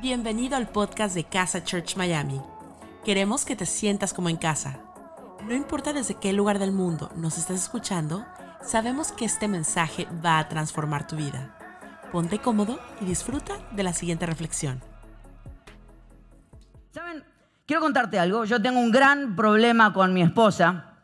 Bienvenido al podcast de Casa Church Miami. Queremos que te sientas como en casa. No importa desde qué lugar del mundo nos estés escuchando, sabemos que este mensaje va a transformar tu vida. Ponte cómodo y disfruta de la siguiente reflexión. ¿Saben? Quiero contarte algo. Yo tengo un gran problema con mi esposa.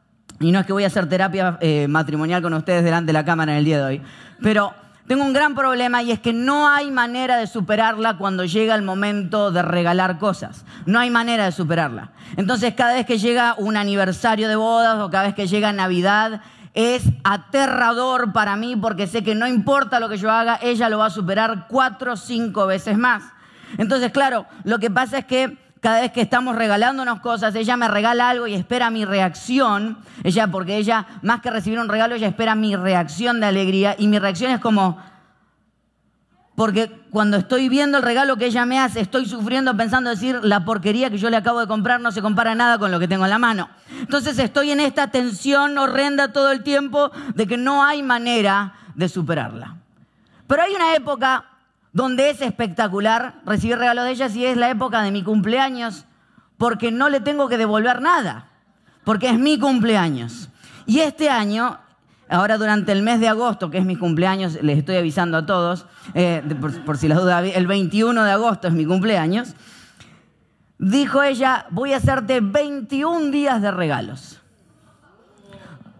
Y no es que voy a hacer terapia eh, matrimonial con ustedes delante de la cámara en el día de hoy. Pero tengo un gran problema y es que no hay manera de superarla cuando llega el momento de regalar cosas. No hay manera de superarla. Entonces cada vez que llega un aniversario de bodas o cada vez que llega Navidad, es aterrador para mí porque sé que no importa lo que yo haga, ella lo va a superar cuatro o cinco veces más. Entonces, claro, lo que pasa es que cada vez que estamos regalándonos cosas, ella me regala algo y espera mi reacción. Ella, porque ella, más que recibir un regalo, ella espera mi reacción de alegría. Y mi reacción es como, porque cuando estoy viendo el regalo que ella me hace, estoy sufriendo pensando decir, la porquería que yo le acabo de comprar no se compara nada con lo que tengo en la mano. Entonces estoy en esta tensión horrenda todo el tiempo de que no hay manera de superarla. Pero hay una época donde es espectacular recibir regalos de ellas y es la época de mi cumpleaños, porque no le tengo que devolver nada, porque es mi cumpleaños. Y este año, ahora durante el mes de agosto, que es mi cumpleaños, les estoy avisando a todos, eh, por, por si las dudas, el 21 de agosto es mi cumpleaños, dijo ella, voy a hacerte 21 días de regalos.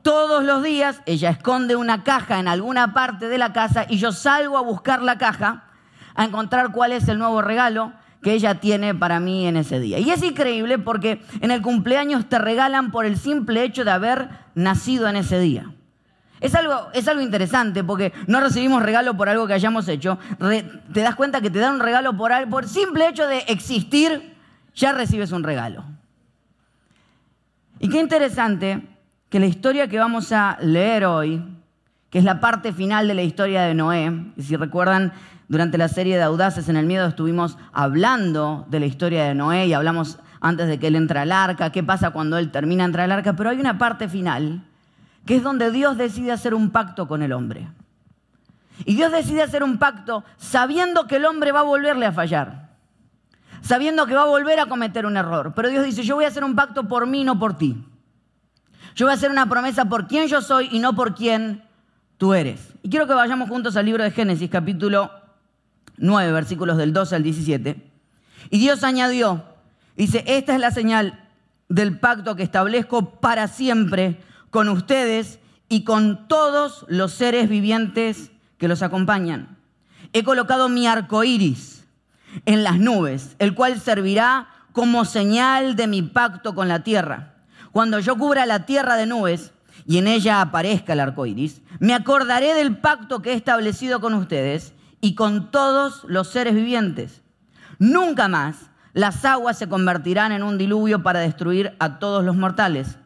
Todos los días ella esconde una caja en alguna parte de la casa y yo salgo a buscar la caja a encontrar cuál es el nuevo regalo que ella tiene para mí en ese día. Y es increíble porque en el cumpleaños te regalan por el simple hecho de haber nacido en ese día. Es algo, es algo interesante porque no recibimos regalo por algo que hayamos hecho. te das cuenta que te dan un regalo por, por simple hecho de existir, ya recibes un regalo. Y qué interesante que la historia que vamos a leer hoy, que es la parte final de la historia de Noé, y si recuerdan, durante la serie de Audaces en el Miedo estuvimos hablando de la historia de Noé y hablamos antes de que él entra al arca, qué pasa cuando él termina de entrar al arca, pero hay una parte final que es donde Dios decide hacer un pacto con el hombre. Y Dios decide hacer un pacto sabiendo que el hombre va a volverle a fallar, sabiendo que va a volver a cometer un error. Pero Dios dice, yo voy a hacer un pacto por mí, no por ti. Yo voy a hacer una promesa por quién yo soy y no por quién tú eres. Y quiero que vayamos juntos al libro de Génesis, capítulo 9, versículos del 12 al 17. Y Dios añadió, dice, esta es la señal del pacto que establezco para siempre con ustedes y con todos los seres vivientes que los acompañan. He colocado mi arco iris en las nubes, el cual servirá como señal de mi pacto con la tierra. Cuando yo cubra la tierra de nubes y en ella aparezca el arco iris, me acordaré del pacto que he establecido con ustedes y con todos los seres vivientes. Nunca más las aguas se convertirán en un diluvio para destruir a todos los mortales.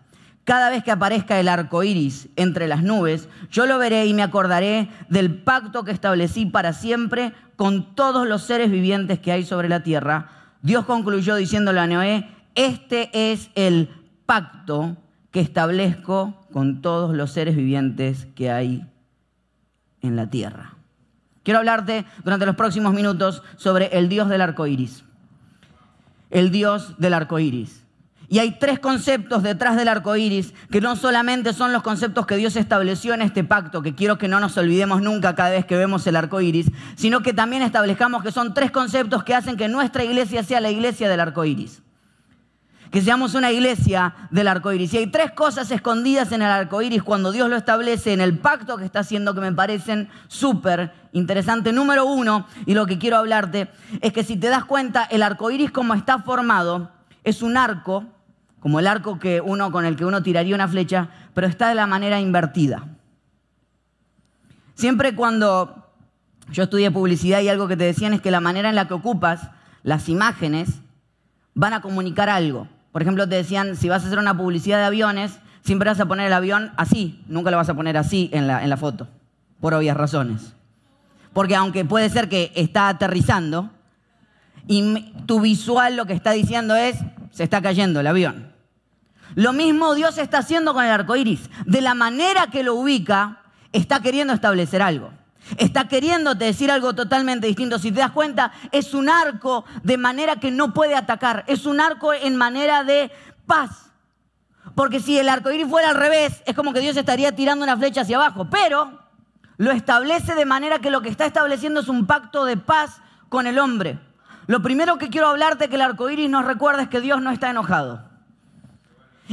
Cada vez que aparezca el arco iris entre las nubes, yo lo veré y me acordaré del pacto que establecí para siempre con todos los seres vivientes que hay sobre la tierra. Dios concluyó diciéndole a Noé: Este es el pacto que establezco con todos los seres vivientes que hay en la tierra. Quiero hablarte durante los próximos minutos sobre el Dios del arco iris. El Dios del arco iris. Y hay tres conceptos detrás del arco iris que no solamente son los conceptos que Dios estableció en este pacto, que quiero que no nos olvidemos nunca cada vez que vemos el arco iris, sino que también establezcamos que son tres conceptos que hacen que nuestra iglesia sea la iglesia del arco iris que seamos una iglesia del arco iris. Y hay tres cosas escondidas en el arco iris cuando Dios lo establece en el pacto que está haciendo que me parecen súper interesantes. Número uno, y lo que quiero hablarte, es que si te das cuenta, el arco iris como está formado es un arco, como el arco que uno, con el que uno tiraría una flecha, pero está de la manera invertida. Siempre cuando yo estudié publicidad y algo que te decían es que la manera en la que ocupas las imágenes van a comunicar algo. Por ejemplo, te decían, si vas a hacer una publicidad de aviones, siempre vas a poner el avión así, nunca lo vas a poner así en la, en la foto, por obvias razones. Porque aunque puede ser que está aterrizando, y tu visual lo que está diciendo es, se está cayendo el avión. Lo mismo Dios está haciendo con el arco iris. De la manera que lo ubica, está queriendo establecer algo. Está queriéndote decir algo totalmente distinto. Si te das cuenta, es un arco de manera que no puede atacar. Es un arco en manera de paz. Porque si el arco iris fuera al revés, es como que Dios estaría tirando una flecha hacia abajo. Pero lo establece de manera que lo que está estableciendo es un pacto de paz con el hombre. Lo primero que quiero hablarte que el arco iris nos recuerda es que Dios no está enojado.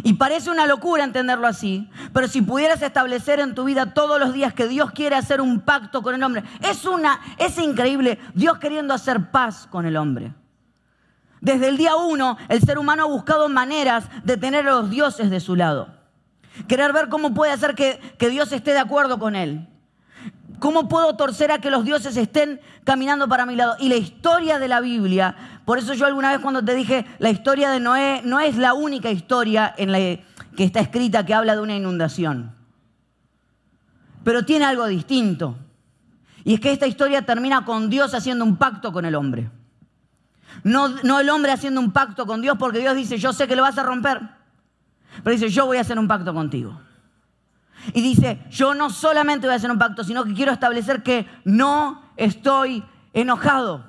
Y parece una locura entenderlo así, pero si pudieras establecer en tu vida todos los días que Dios quiere hacer un pacto con el hombre, es una es increíble Dios queriendo hacer paz con el hombre. Desde el día uno, el ser humano ha buscado maneras de tener a los dioses de su lado. Querer ver cómo puede hacer que, que Dios esté de acuerdo con él. ¿Cómo puedo torcer a que los dioses estén caminando para mi lado? Y la historia de la Biblia, por eso yo alguna vez cuando te dije, la historia de Noé no es la única historia en la que está escrita que habla de una inundación. Pero tiene algo distinto. Y es que esta historia termina con Dios haciendo un pacto con el hombre. No, no el hombre haciendo un pacto con Dios porque Dios dice, yo sé que lo vas a romper. Pero dice, yo voy a hacer un pacto contigo. Y dice, yo no solamente voy a hacer un pacto, sino que quiero establecer que no estoy enojado.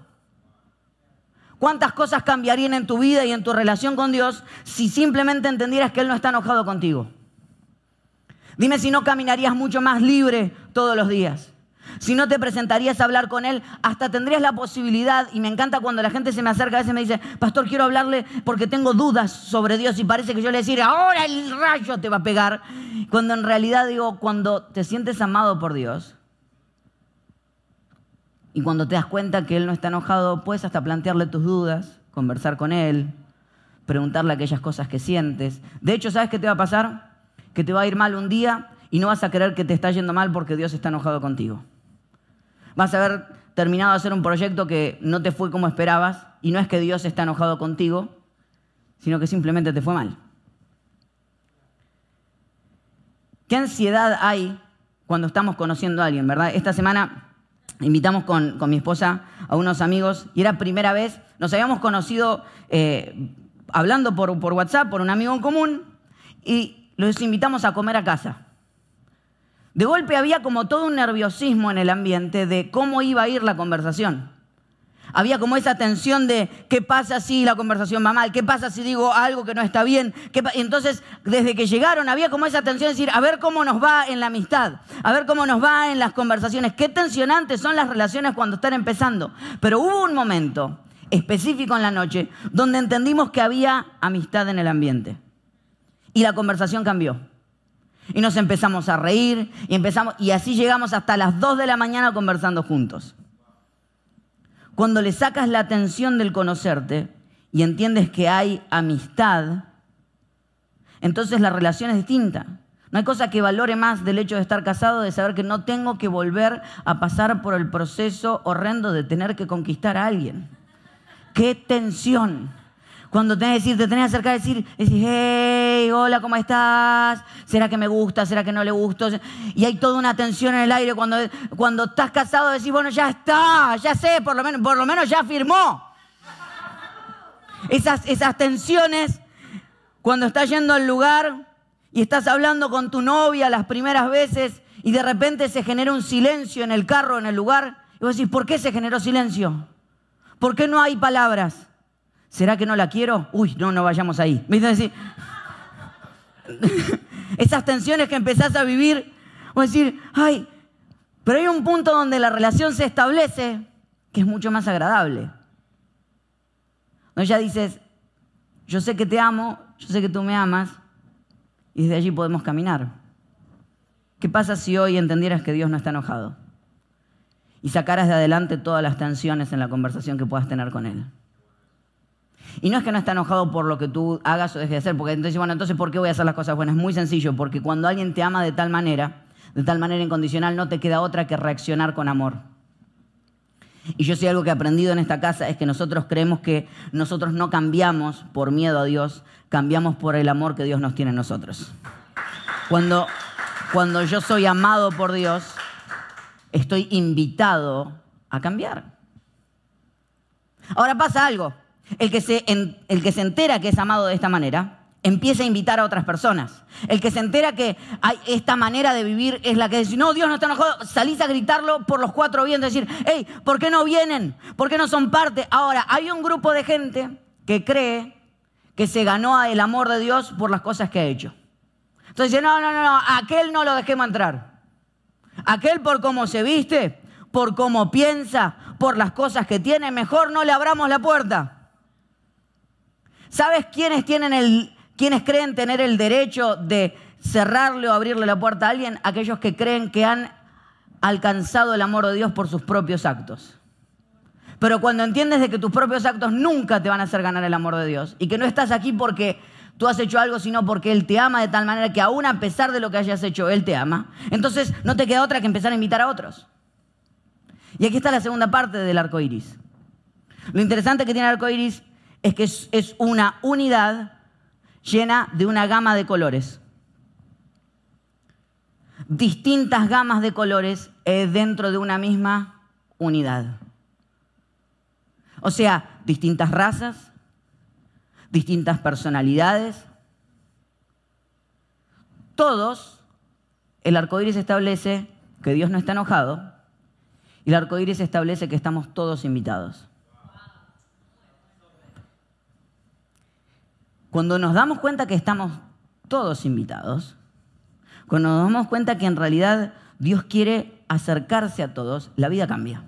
¿Cuántas cosas cambiarían en tu vida y en tu relación con Dios si simplemente entendieras que Él no está enojado contigo? Dime si no caminarías mucho más libre todos los días. Si no te presentarías a hablar con Él, hasta tendrías la posibilidad, y me encanta cuando la gente se me acerca, a veces me dice, pastor, quiero hablarle porque tengo dudas sobre Dios y parece que yo le decir, ahora el rayo te va a pegar. Cuando en realidad digo, cuando te sientes amado por Dios y cuando te das cuenta que Él no está enojado, puedes hasta plantearle tus dudas, conversar con Él, preguntarle aquellas cosas que sientes. De hecho, ¿sabes qué te va a pasar? Que te va a ir mal un día y no vas a creer que te está yendo mal porque Dios está enojado contigo. Vas a haber terminado de hacer un proyecto que no te fue como esperabas y no es que Dios está enojado contigo, sino que simplemente te fue mal. ¿Qué ansiedad hay cuando estamos conociendo a alguien, verdad? Esta semana invitamos con, mi esposa a unos amigos y era primera vez, nos habíamos conocido eh, hablando por, por WhatsApp, por un amigo en común, y los invitamos a comer a casa. De golpe había como todo un nerviosismo en el ambiente de cómo iba a ir la conversación. Había como esa tensión de qué pasa si la conversación va mal, qué pasa si digo algo que no está bien. entonces, desde que llegaron, había como esa tensión de decir, a ver cómo nos va en la amistad, a ver cómo nos va en las conversaciones, qué tensionantes son las relaciones cuando están empezando. Pero hubo un momento específico en la noche donde entendimos que había amistad en el ambiente. Y la conversación cambió. Y nos empezamos a reír y, empezamos, y así llegamos hasta las 2 de la mañana conversando juntos. Cuando le sacas la atención del conocerte y entiendes que hay amistad, entonces la relación es distinta. No hay cosa que valore más del hecho de estar casado, de saber que no tengo que volver a pasar por el proceso horrendo de tener que conquistar a alguien. ¡Qué tensión! Cuando tenés que decir, te tenés que acercar a decir, decís, hola, ¿cómo estás? ¿Será que me gusta? ¿Será que no le gusta? Y hay toda una tensión en el aire. Cuando, cuando estás casado decís, bueno, ya está, ya sé, por lo menos, por lo menos ya firmó. Esas, esas tensiones, cuando estás yendo al lugar y estás hablando con tu novia las primeras veces y de repente se genera un silencio en el carro, en el lugar, y vos decís, ¿por qué se generó silencio? ¿Por qué no hay palabras? ¿Será que no la quiero? Uy, no, no vayamos ahí. ¿Viste? Esas tensiones que empezás a vivir, o decir, ay, pero hay un punto donde la relación se establece que es mucho más agradable. No ya dices, yo sé que te amo, yo sé que tú me amas, y desde allí podemos caminar. ¿Qué pasa si hoy entendieras que Dios no está enojado? Y sacaras de adelante todas las tensiones en la conversación que puedas tener con Él. Y no es que no está enojado por lo que tú hagas o dejes de hacer, porque entonces, bueno, entonces, ¿por qué voy a hacer las cosas buenas? Es muy sencillo, porque cuando alguien te ama de tal manera, de tal manera incondicional, no te queda otra que reaccionar con amor. Y yo sé algo que he aprendido en esta casa, es que nosotros creemos que nosotros no cambiamos por miedo a Dios, cambiamos por el amor que Dios nos tiene en nosotros. Cuando, cuando yo soy amado por Dios, estoy invitado a cambiar. Ahora pasa algo. El que, se, el que se entera que es amado de esta manera empieza a invitar a otras personas. El que se entera que hay esta manera de vivir es la que dice, no, Dios no está enojado, salís a gritarlo por los cuatro vientos, decir, hey, ¿por qué no vienen? ¿Por qué no son parte? Ahora, hay un grupo de gente que cree que se ganó el amor de Dios por las cosas que ha hecho. Entonces dice, no, no, no, no, aquel no lo dejemos entrar. Aquel por cómo se viste, por cómo piensa, por las cosas que tiene, mejor no le abramos la puerta. ¿Sabes quiénes creen tener el derecho de cerrarle o abrirle la puerta a alguien? Aquellos que creen que han alcanzado el amor de Dios por sus propios actos. Pero cuando entiendes de que tus propios actos nunca te van a hacer ganar el amor de Dios y que no estás aquí porque tú has hecho algo, sino porque Él te ama de tal manera que aún a pesar de lo que hayas hecho, Él te ama, entonces no te queda otra que empezar a invitar a otros. Y aquí está la segunda parte del arco iris. Lo interesante que tiene el arco iris es que es, una unidad llena de una gama de colores. Distintas gamas de colores eh, dentro de una misma unidad. O sea, distintas razas, distintas personalidades. Todos, el arco iris establece que Dios no está enojado y el arco iris establece que estamos todos invitados. Cuando nos damos cuenta que estamos todos invitados, cuando nos damos cuenta que en realidad Dios quiere acercarse a todos, la vida cambia.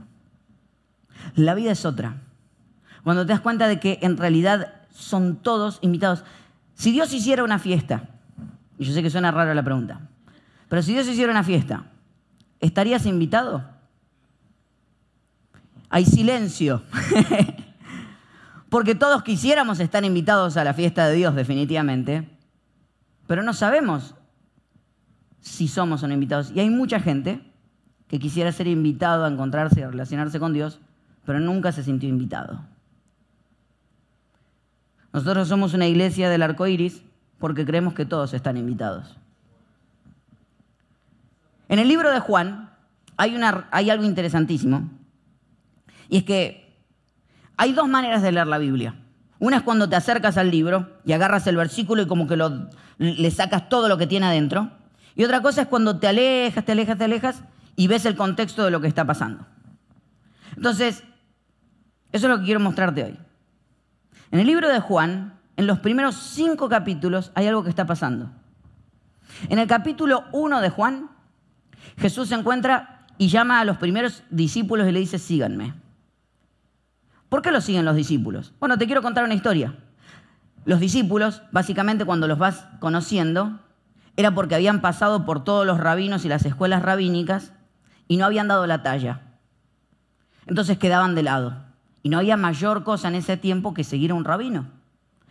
La vida es otra. Cuando te das cuenta de que en realidad son todos invitados. Si Dios hiciera una fiesta, y yo sé que suena raro la pregunta, pero si Dios hiciera una fiesta, ¿estarías invitado? Hay silencio. Porque todos quisiéramos estar invitados a la fiesta de Dios, definitivamente, pero no sabemos si somos o no invitados. Y hay mucha gente que quisiera ser invitado a encontrarse y a relacionarse con Dios, pero nunca se sintió invitado. Nosotros somos una iglesia del arco iris porque creemos que todos están invitados. En el libro de Juan hay, una, hay algo interesantísimo, y es que hay dos maneras de leer la Biblia. Una es cuando te acercas al libro y agarras el versículo y como que le sacas todo lo que tiene adentro. Y otra cosa es cuando te alejas, te alejas, te alejas y ves el contexto de lo que está pasando. Entonces, eso es lo que quiero mostrarte hoy. En el libro de Juan, en los primeros cinco capítulos, hay algo que está pasando. En el capítulo 1 de Juan, Jesús se encuentra y llama a los primeros discípulos y le dice, síganme. ¿Por qué lo siguen los discípulos? Bueno, te quiero contar una historia. Los discípulos, básicamente cuando los vas conociendo, era porque habían pasado por todos los rabinos y las escuelas rabínicas y no habían dado la talla. Entonces quedaban de lado. Y no había mayor cosa en ese tiempo que seguir a un rabino.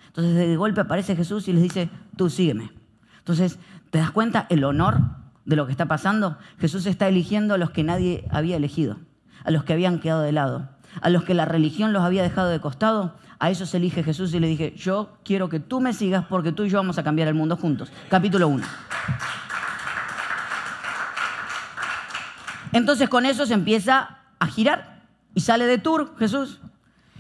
Entonces de golpe aparece Jesús y les dice, tú sígueme. Entonces, ¿te das cuenta el honor de lo que está pasando? Jesús está eligiendo a los que nadie había elegido, a los que habían quedado de lado a los que la religión los había dejado de costado, a esos elige Jesús y le dije, yo quiero que tú me sigas porque tú y yo vamos a cambiar el mundo juntos. Capítulo 1. Entonces con eso se empieza a girar y sale de tour Jesús.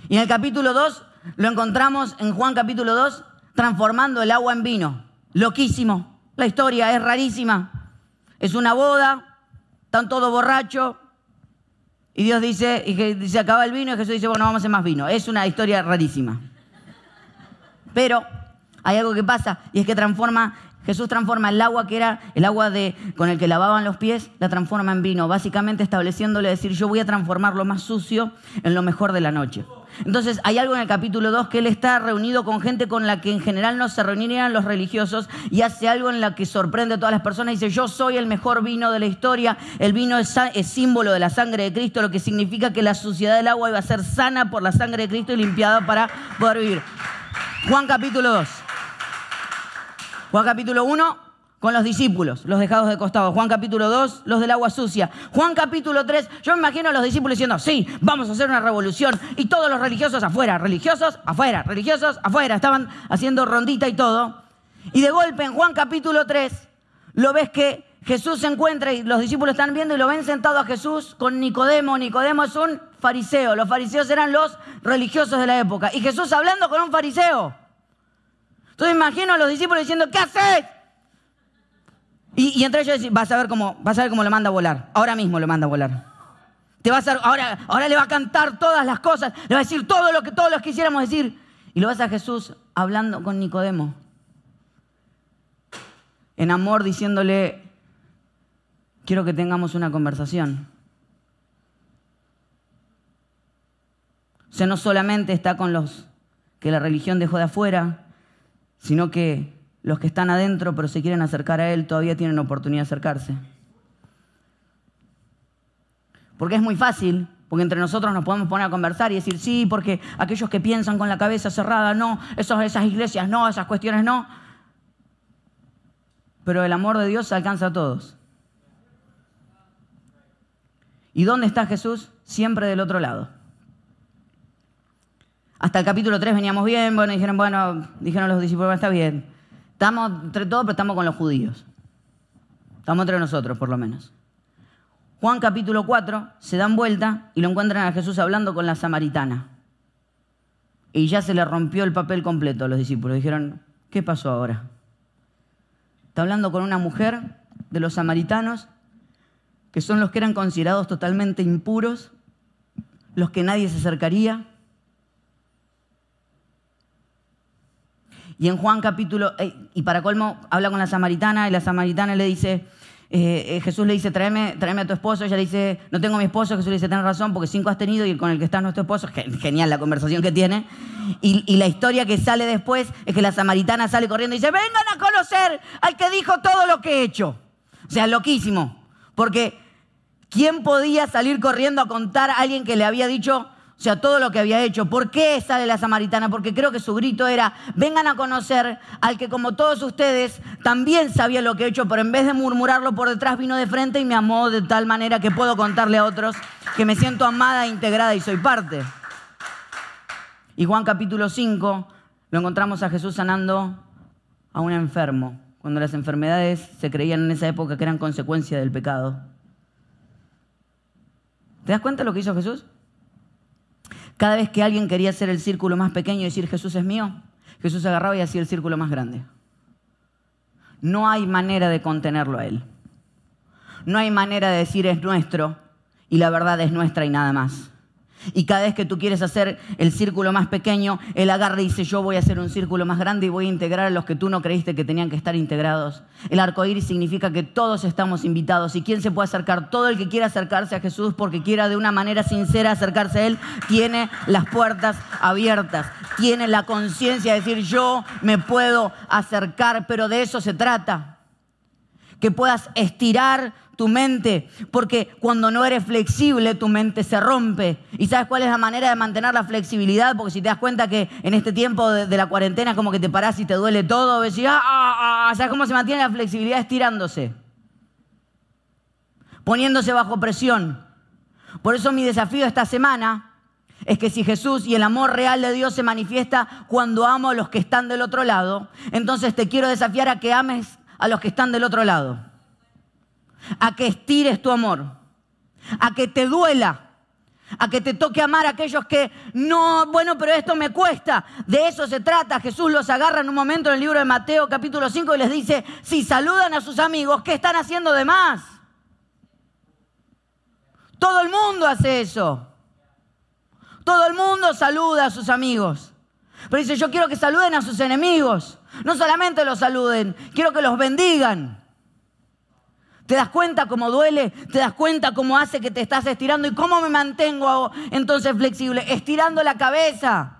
Y en el capítulo 2 lo encontramos en Juan capítulo 2 transformando el agua en vino. Loquísimo. La historia es rarísima. Es una boda, están todos borrachos, y Dios dice, y se acaba el vino y Jesús dice, bueno, vamos a hacer más vino. Es una historia rarísima. Pero hay algo que pasa y es que transforma, Jesús transforma el agua que era el agua de, con el que lavaban los pies, la transforma en vino, básicamente estableciéndole decir, yo voy a transformar lo más sucio en lo mejor de la noche. Entonces hay algo en el capítulo 2 que él está reunido con gente con la que en general no se reunirían los religiosos y hace algo en la que sorprende a todas las personas. Dice, yo soy el mejor vino de la historia, el vino es, símbolo de la sangre de Cristo, lo que significa que la suciedad del agua iba a ser sana por la sangre de Cristo y limpiada para poder vivir. Juan capítulo 2. Juan capítulo 1, con los discípulos, los dejados de costado. Juan capítulo 2, los del agua sucia. Juan capítulo 3, yo me imagino a los discípulos diciendo, sí, vamos a hacer una revolución. Y todos los religiosos afuera, religiosos afuera, religiosos afuera. Estaban haciendo rondita y todo. Y de golpe en Juan capítulo 3, lo ves que Jesús se encuentra y los discípulos están viendo y lo ven sentado a Jesús con Nicodemo. Nicodemo es un fariseo. Los fariseos eran los religiosos de la época. Y Jesús hablando con un fariseo. Entonces imagino a los discípulos diciendo, ¿qué haces? Y, entre ellos vas a ver cómo, vas a ver cómo lo manda a volar. Ahora mismo lo manda a volar. Te vas a, ahora, ahora le va a cantar todas las cosas, le va a decir todo lo que todos los quisiéramos decir. Y lo vas a Jesús hablando con Nicodemo. En amor diciéndole, quiero que tengamos una conversación. O sea, no solamente está con los que la religión dejó de afuera, sino que los que están adentro pero se quieren acercar a Él todavía tienen oportunidad de acercarse. Porque es muy fácil, porque entre nosotros nos podemos poner a conversar y decir, sí, porque aquellos que piensan con la cabeza cerrada, no, esos, esas iglesias no, esas cuestiones no. Pero el amor de Dios alcanza a todos. ¿Y dónde está Jesús? Siempre del otro lado. Hasta el capítulo 3 veníamos bien, bueno, dijeron, bueno, dijeron los discípulos, está bien. Estamos entre todos, pero estamos con los judíos. Estamos entre nosotros, por lo menos. Juan capítulo 4, se dan vuelta y lo encuentran a Jesús hablando con la samaritana. Y ya se le rompió el papel completo a los discípulos. Dijeron, ¿qué pasó ahora? Está hablando con una mujer de los samaritanos, que son los que eran considerados totalmente impuros, los que nadie se acercaría, Y en Juan capítulo, eh, y para colmo, habla con la samaritana y la samaritana le dice, eh, eh, Jesús le dice, tráeme, tráeme, a tu esposo. Ella le dice, no tengo a mi esposo. Jesús le dice, tienes razón, porque cinco has tenido y con el que está nuestro esposo. Genial la conversación que tiene. Y, y, la historia que sale después es que la samaritana sale corriendo y dice, vengan a conocer al que dijo todo lo que he hecho. O sea, loquísimo. Porque ¿quién podía salir corriendo a contar a alguien que le había dicho o sea, todo lo que había hecho. ¿Por qué sale la samaritana? Porque creo que su grito era, vengan a conocer al que como todos ustedes también sabía lo que he hecho, pero en vez de murmurarlo por detrás vino de frente y me amó de tal manera que puedo contarle a otros que me siento amada, integrada y soy parte. Y Juan capítulo 5 lo encontramos a Jesús sanando a un enfermo, cuando las enfermedades se creían en esa época que eran consecuencia del pecado. ¿Te das cuenta de lo que hizo Jesús? Cada vez que alguien quería hacer el círculo más pequeño y decir Jesús es mío, Jesús agarraba y hacía el círculo más grande. No hay manera de contenerlo a Él. No hay manera de decir es nuestro y la verdad es nuestra y nada más. Y cada vez que tú quieres hacer el círculo más pequeño, Él agarra y dice, yo voy a hacer un círculo más grande y voy a integrar a los que tú no creíste que tenían que estar integrados. El arco iris significa que todos estamos invitados. ¿Y quién se puede acercar? Todo el que quiera acercarse a Jesús porque quiera de una manera sincera acercarse a Él, tiene las puertas abiertas. Tiene la conciencia de decir, yo me puedo acercar, pero de eso se trata. Que puedas estirar tu mente, porque cuando no eres flexible tu mente se rompe. ¿Y sabes cuál es la manera de mantener la flexibilidad? Porque si te das cuenta que en este tiempo de, la cuarentena es como que te parás y te duele todo, ves ah, ah, ah, ¿sabes cómo se mantiene la flexibilidad? Estirándose, poniéndose bajo presión. Por eso mi desafío esta semana es que si Jesús y el amor real de Dios se manifiesta cuando amo a los que están del otro lado, entonces te quiero desafiar a que ames a los que están del otro lado a que estires tu amor, a que te duela, a que te toque amar a aquellos que no, bueno, pero esto me cuesta. De eso se trata. Jesús los agarra en un momento en el libro de Mateo capítulo 5 y les dice, si saludan a sus amigos, ¿qué están haciendo de más? Todo el mundo hace eso. Todo el mundo saluda a sus amigos. Pero dice, yo quiero que saluden a sus enemigos. No solamente los saluden, quiero que los bendigan. ¿Te das cuenta cómo duele? ¿Te das cuenta cómo hace que te estás estirando? ¿Y cómo me mantengo entonces flexible? Estirando la cabeza,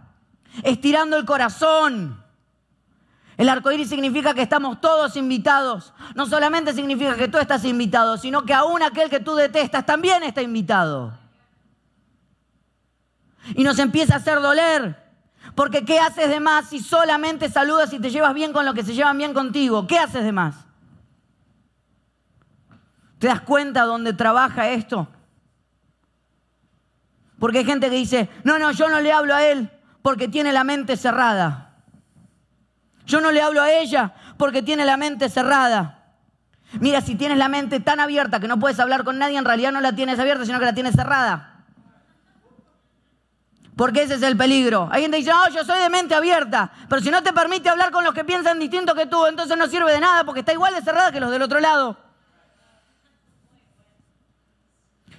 estirando el corazón. El arco iris significa que estamos todos invitados. No solamente significa que tú estás invitado, sino que aún aquel que tú detestas también está invitado. Y nos empieza a hacer doler. Porque ¿qué haces de más si solamente saludas y te llevas bien con los que se llevan bien contigo? ¿Qué haces de más? ¿Te das cuenta dónde trabaja esto? Porque hay gente que dice, no, no, yo no le hablo a él porque tiene la mente cerrada. Yo no le hablo a ella porque tiene la mente cerrada. Mira, si tienes la mente tan abierta que no puedes hablar con nadie, en realidad no la tienes abierta, sino que la tienes cerrada. Porque ese es el peligro. Hay gente que dice, no, yo soy de mente abierta. Pero si no te permite hablar con los que piensan distinto que tú, entonces no sirve de nada porque está igual de cerrada que los del otro lado.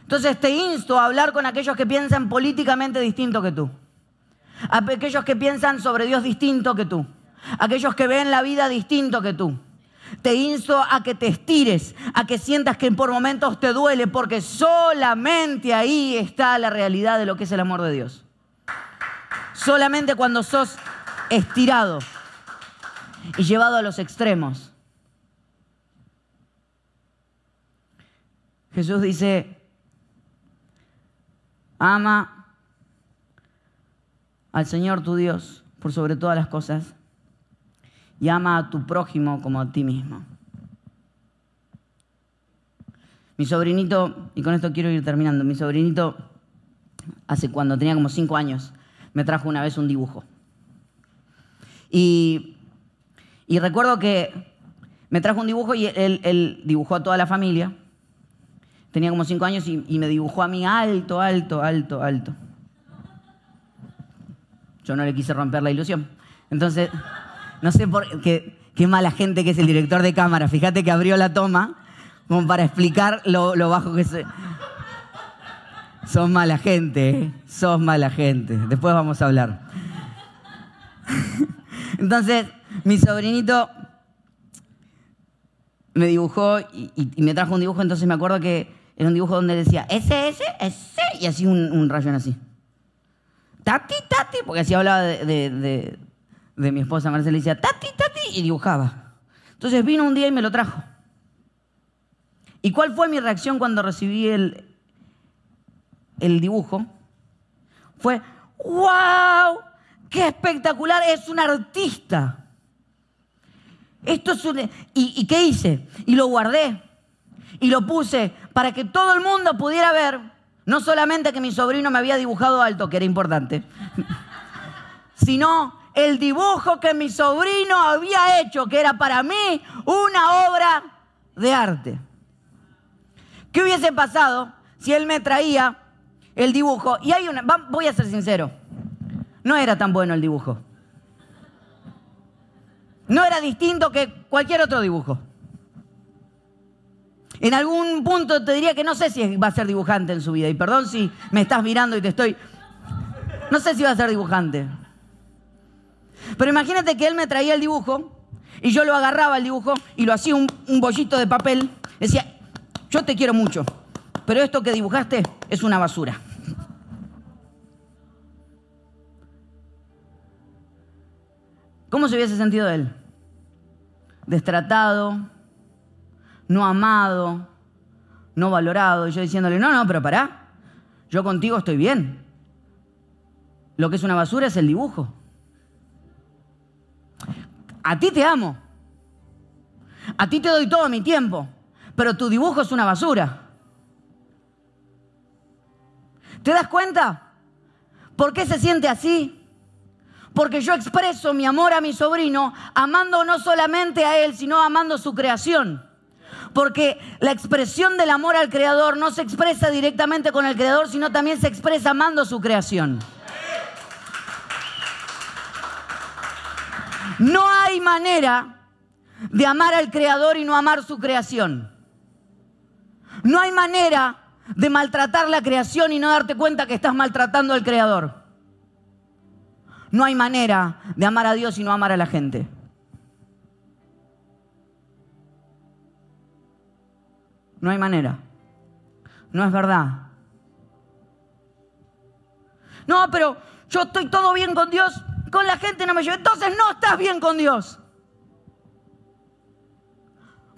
Entonces te insto a hablar con aquellos que piensan políticamente distinto que tú. Aquellos que piensan sobre Dios distinto que tú. Aquellos que ven la vida distinto que tú. Te insto a que te estires, a que sientas que por momentos te duele, porque solamente ahí está la realidad de lo que es el amor de Dios. Solamente cuando sos estirado y llevado a los extremos. Jesús dice, ama al Señor tu Dios por sobre todas las cosas y ama a tu prójimo como a ti mismo. Mi sobrinito, y con esto quiero ir terminando, mi sobrinito hace cuando tenía como cinco años, me trajo una vez un dibujo. Y, recuerdo que me trajo un dibujo y él, dibujó a toda la familia. Tenía como cinco años y, me dibujó a mí alto, alto, alto, alto. Yo no le quise romper la ilusión. Entonces, no sé por qué, qué mala gente que es el director de cámara. Fíjate que abrió la toma como para explicar lo, lo bajo que se... Sos mala gente, ¿eh? sos mala gente. Después vamos a hablar. Entonces, mi sobrinito me dibujó y, me trajo un dibujo, entonces me acuerdo que era un dibujo donde decía ese, ese, ese, y así un, rayón así. Tati, tati, porque así hablaba de, de, mi esposa Marcela, y decía tati, tati, y dibujaba. Entonces vino un día y me lo trajo. ¿Y cuál fue mi reacción cuando recibí el, el dibujo, fue, wow, qué espectacular, es un artista. Esto es un... ¿Y, qué hice? Y lo guardé. Y lo puse para que todo el mundo pudiera ver, no solamente que mi sobrino me había dibujado alto, que era importante, sino el dibujo que mi sobrino había hecho, que era para mí una obra de arte. ¿Qué hubiese pasado si él me traía el dibujo. Y hay una, voy a ser sincero, no era tan bueno el dibujo. No era distinto que cualquier otro dibujo. En algún punto te diría que no sé si va a ser dibujante en su vida. Y perdón si me estás mirando y te estoy... No sé si va a ser dibujante. Pero imagínate que él me traía el dibujo y yo lo agarraba el dibujo y lo hacía un, un bollito de papel. Decía, yo te quiero mucho, pero esto que dibujaste es una basura. ¿Cómo se hubiese sentido él? Destratado, no amado, no valorado. Y yo diciéndole, no, no, pero pará, yo contigo estoy bien. Lo que es una basura es el dibujo. A ti te amo. A ti te doy todo mi tiempo. Pero tu dibujo es una basura. ¿Te das cuenta? ¿Por qué se siente así? Porque yo expreso mi amor a mi sobrino amando no solamente a él, sino amando su creación. Porque la expresión del amor al Creador no se expresa directamente con el Creador, sino también se expresa amando su creación. No hay manera de amar al Creador y no amar su creación. No hay manera de maltratar la creación y no darte cuenta que estás maltratando al Creador. No hay manera de amar a Dios y no amar a la gente. No hay manera. No es verdad. No, pero yo estoy todo bien con Dios, con la gente no me llevo. Entonces no estás bien con Dios.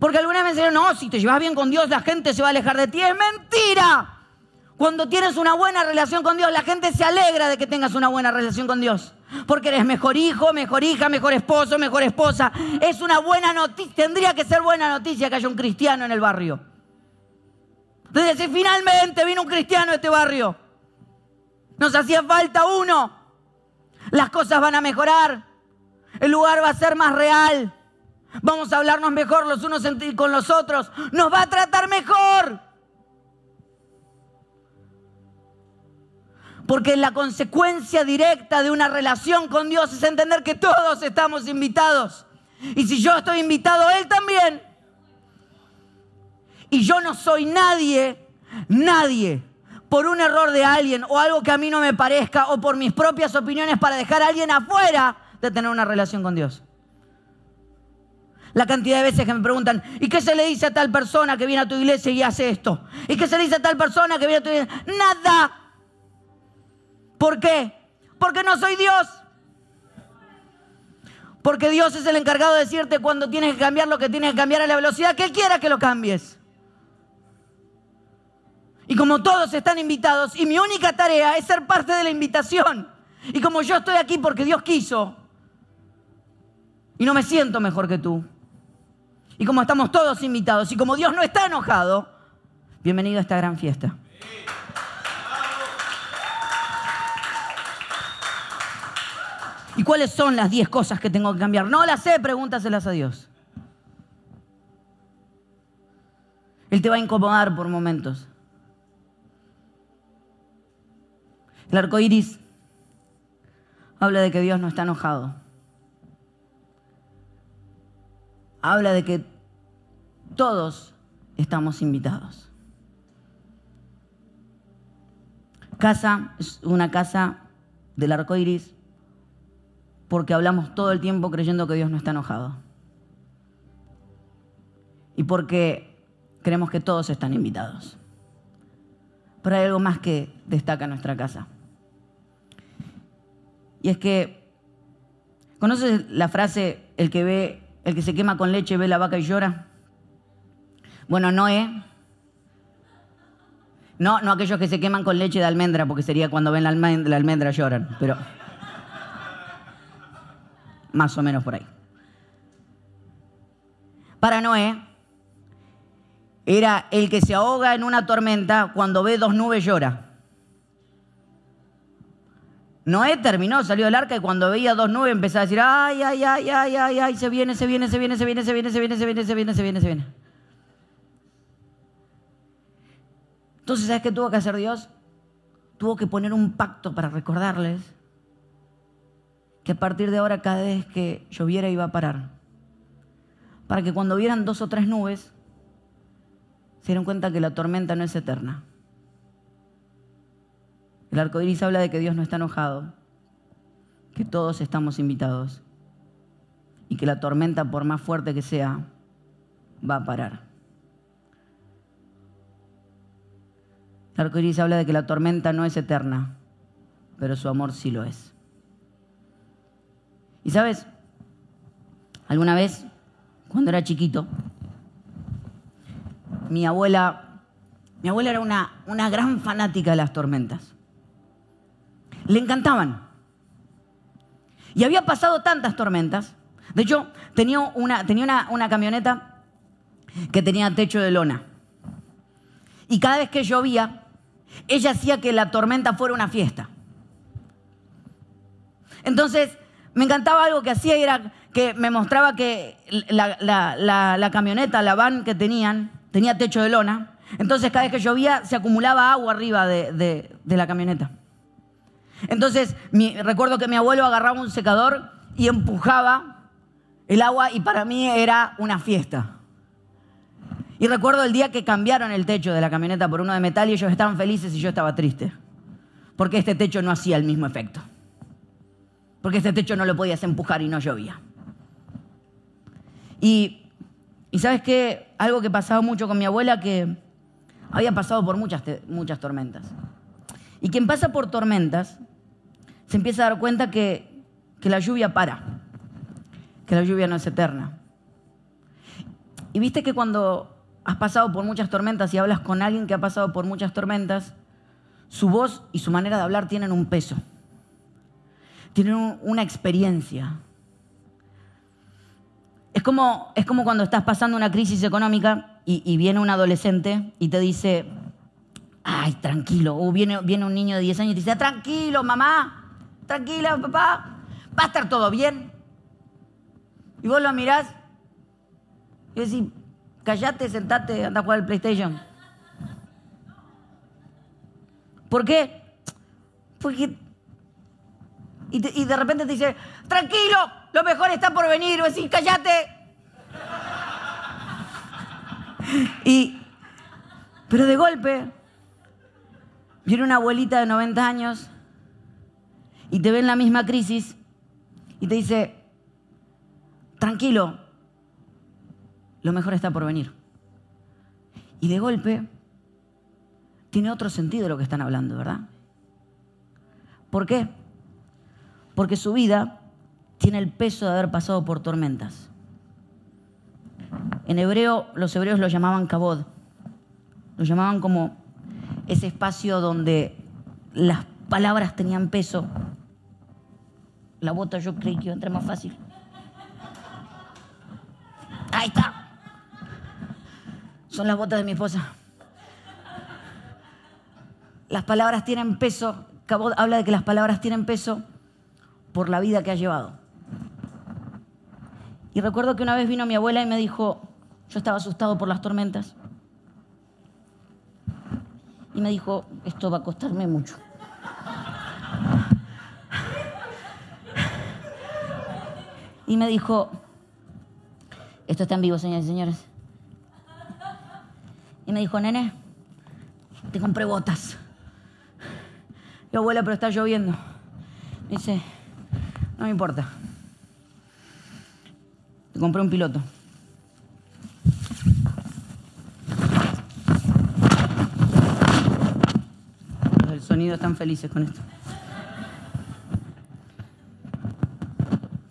Porque algunas veces dicen, no, si te llevas bien con Dios, la gente se va a alejar de ti. Es mentira. Cuando tienes una buena relación con Dios, la gente se alegra de que tengas una buena relación con Dios. Porque eres mejor hijo, mejor hija, mejor esposo, mejor esposa. Es una buena noticia. Tendría que ser buena noticia que haya un cristiano en el barrio. De decir, finalmente vino un cristiano a este barrio. Nos hacía falta uno. Las cosas van a mejorar. El lugar va a ser más real. Vamos a hablarnos mejor los unos con los otros. Nos va a tratar mejor. Porque la consecuencia directa de una relación con Dios es entender que todos estamos invitados. Y si yo estoy invitado, Él también. Y yo no soy nadie, nadie, por un error de alguien o algo que a mí no me parezca o por mis propias opiniones para dejar a alguien afuera de tener una relación con Dios. La cantidad de veces que me preguntan, ¿y qué se le dice a tal persona que viene a tu iglesia y hace esto? ¿Y qué se le dice a tal persona que viene a tu iglesia? Nada. ¿Por qué? Porque no soy Dios. Porque Dios es el encargado de decirte cuando tienes que cambiar lo que tienes que cambiar a la velocidad que Él quiera que lo cambies. Y como todos están invitados, y mi única tarea es ser parte de la invitación. Y como yo estoy aquí porque Dios quiso, y no me siento mejor que tú, y como estamos todos invitados, y como Dios no está enojado, bienvenido a esta gran fiesta. ¿Y cuáles son las 10 cosas que tengo que cambiar? No las sé, pregúntaselas a Dios. Él te va a incomodar por momentos. El arco iris habla de que Dios no está enojado. Habla de que todos estamos invitados. Casa es una casa del arco iris porque hablamos todo el tiempo creyendo que Dios no está enojado. Y porque creemos que todos están invitados. Pero hay algo más que destaca nuestra casa. Y es que, ¿conoces la frase, el que ve, el que se quema con leche ve la vaca y llora? Bueno, Noé, no, no aquellos que se queman con leche de almendra, porque sería cuando ven la almendra, almendra lloran, pero más o menos por ahí. Para Noé, era el que se ahoga en una tormenta cuando ve dos nubes llora. Noé terminó, salió del arca y cuando veía dos nubes empezó a decir, ay, ay, ay, ay, ay, ay, se viene, se viene, se viene, se viene, se viene, se viene, se viene, se viene, se viene, se viene. Entonces, ¿sabes qué tuvo que hacer Dios? Tuvo que poner un pacto para recordarles que a partir de ahora cada vez que lloviera iba a parar. Para que cuando vieran dos o tres nubes, se dieran cuenta que la tormenta no es eterna el arco iris habla de que Dios no está enojado, que todos estamos invitados y que la tormenta, por más fuerte que sea, va a parar. El arco iris habla de que la tormenta no es eterna, pero su amor sí lo es. Y sabes, alguna vez, cuando era chiquito, mi abuela, mi abuela era una, una gran fanática de las tormentas le encantaban. Y había pasado tantas tormentas. De hecho, tenía una, tenía una, camioneta que tenía techo de lona. Y cada vez que llovía, ella hacía que la tormenta fuera una fiesta. Entonces, me encantaba algo que hacía y era que me mostraba que la, camioneta, la van que tenían, tenía techo de lona. Entonces, cada vez que llovía, se acumulaba agua arriba de la camioneta. Entonces, recuerdo que mi abuelo agarraba un secador y empujaba el agua y para mí era una fiesta. Y recuerdo el día que cambiaron el techo de la camioneta por uno de metal y ellos estaban felices y yo estaba triste. Porque este techo no hacía el mismo efecto. Porque este techo no lo podías empujar y no llovía. Y, y sabes qué, algo que pasaba mucho con mi abuela que había pasado por muchas, muchas tormentas. Y quien pasa por tormentas se empieza a dar cuenta que, la lluvia para, que la lluvia no es eterna. Y viste que cuando has pasado por muchas tormentas y hablas con alguien que ha pasado por muchas tormentas, su voz y su manera de hablar tienen un peso, tienen una experiencia. Es como, es como cuando estás pasando una crisis económica y, y, viene un adolescente y te dice, ay, tranquilo, o viene, viene un niño de 10 años y te dice, tranquilo, mamá, tranquila, papá, va a estar todo bien. Y vos lo mirás y decís, callate, sentate, anda a jugar al PlayStation. ¿Por qué? Porque... Y, y de repente te dice, tranquilo, lo mejor está por venir. O decís, cállate. Y... Pero de golpe, viene una abuelita de 90 años y te ve en la misma crisis y te dice, tranquilo, lo mejor está por venir. Y de golpe tiene otro sentido lo que están hablando, ¿verdad? ¿Por qué? Porque su vida tiene el peso de haber pasado por tormentas. En hebreo, los hebreos lo llamaban kabod. Lo llamaban como ese espacio donde las palabras tenían peso. La bota yo creí que iba a entrar más fácil. Ahí está. Son las botas de mi esposa. Las palabras tienen peso. Cabot habla de que las palabras tienen peso por la vida que ha llevado. Y recuerdo que una vez vino mi abuela y me dijo, yo estaba asustado por las tormentas. Y me dijo, esto va a costarme mucho. Y me dijo, esto está en vivo, señores y señores. Y me dijo, nene, te compré botas. Yo, abuela, pero está lloviendo. Dice, no me importa. Te compré un piloto. Los del sonido están felices con esto.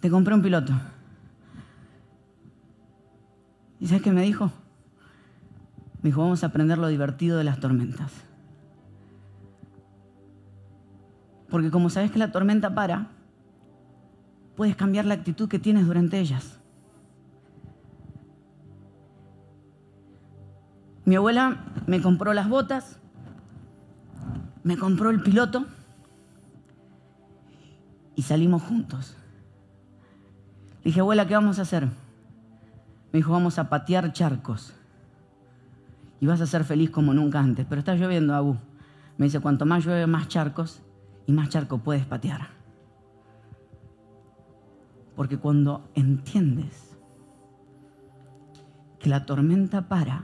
Te compré un piloto. ¿Y sabes qué me dijo? Me dijo, vamos a aprender lo divertido de las tormentas. Porque como sabes que la tormenta para, puedes cambiar la actitud que tienes durante ellas. Mi abuela me compró las botas, me compró el piloto y salimos juntos. Le dije, abuela, ¿qué vamos a hacer? Me dijo, vamos a patear charcos. Y vas a ser feliz como nunca antes. Pero está lloviendo, Abu. Me dice, cuanto más llueve, más charcos y más charcos puedes patear. Porque cuando entiendes que la tormenta para,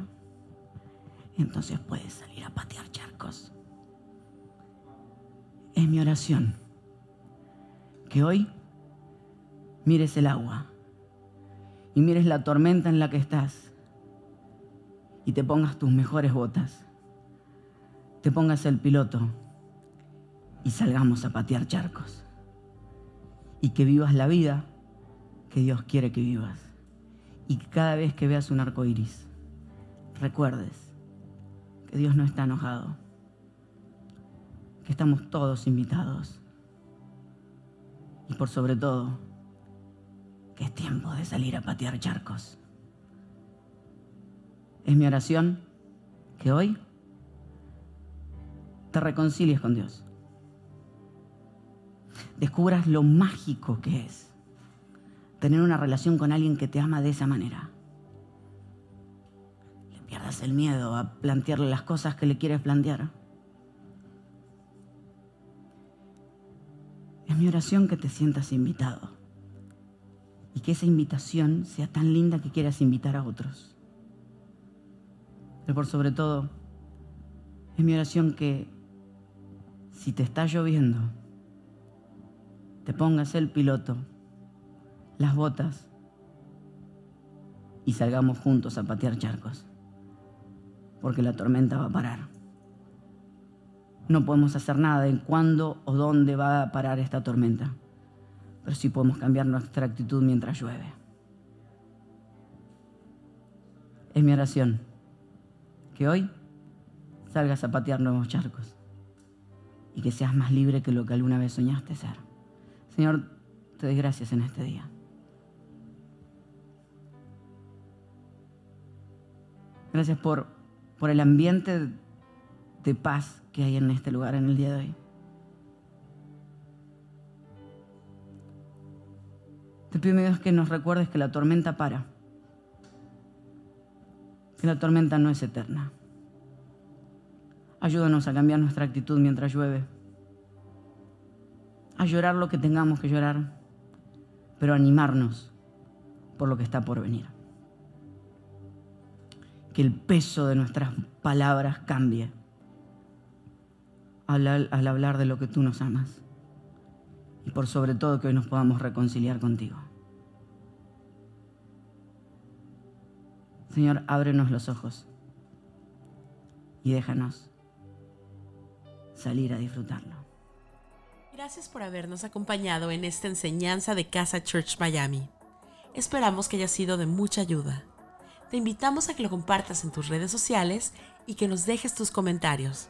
entonces puedes salir a patear charcos. Es mi oración. Que hoy mires el agua y mires la tormenta en la que estás y te pongas tus mejores botas, te pongas el piloto y salgamos a patear charcos y que vivas la vida que Dios quiere que vivas y que cada vez que veas un arco iris recuerdes que Dios no está enojado, que estamos todos invitados y por sobre todo que es tiempo de salir a patear charcos. Es mi oración que hoy te reconcilies con Dios. Descubras lo mágico que es tener una relación con alguien que te ama de esa manera. Le pierdas el miedo a plantearle las cosas que le quieres plantear. Es mi oración que te sientas invitado y que esa invitación sea tan linda que quieras invitar a otros. Pero por sobre todo, es mi oración que si te está lloviendo, te pongas el piloto, las botas y salgamos juntos a patear charcos, porque la tormenta va a parar. No podemos hacer nada en cuándo o dónde va a parar esta tormenta, pero sí podemos cambiar nuestra actitud mientras llueve. Es mi oración que hoy salgas a patear nuevos charcos y que seas más libre que lo que alguna vez soñaste ser. Señor, te doy gracias en este día. Gracias por, por el ambiente de paz que hay en este lugar en el día de hoy. Te pido, mi Dios, que nos recuerdes que la tormenta para, que la tormenta no es eterna. Ayúdanos a cambiar nuestra actitud mientras llueve. a llorar lo que tengamos que llorar, pero animarnos por lo que está por venir. Que el peso de nuestras palabras cambie al, al hablar de lo que tú nos amas. Y por sobre todo que hoy nos podamos reconciliar contigo. Señor, ábrenos los ojos y déjanos salir a disfrutarlo. Gracias por habernos acompañado en esta enseñanza de Casa Church Miami. Esperamos que haya sido de mucha ayuda. Te invitamos a que lo compartas en tus redes sociales y que nos dejes tus comentarios.